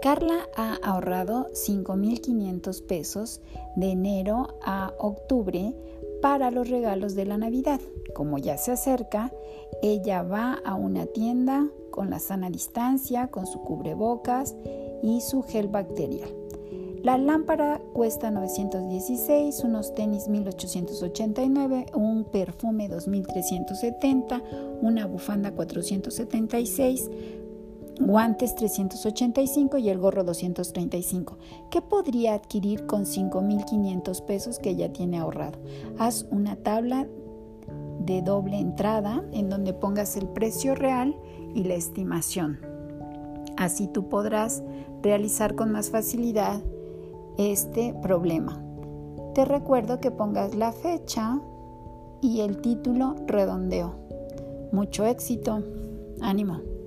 Carla ha ahorrado 5.500 pesos de enero a octubre para los regalos de la Navidad. Como ya se acerca, ella va a una tienda con la sana distancia, con su cubrebocas y su gel bacterial. La lámpara cuesta 916, unos tenis 1889, un perfume 2370, una bufanda 476, guantes 385 y el gorro 235. ¿Qué podría adquirir con 5.500 pesos que ya tiene ahorrado? Haz una tabla de doble entrada en donde pongas el precio real y la estimación. Así tú podrás realizar con más facilidad este problema. Te recuerdo que pongas la fecha y el título redondeo. Mucho éxito. Ánimo.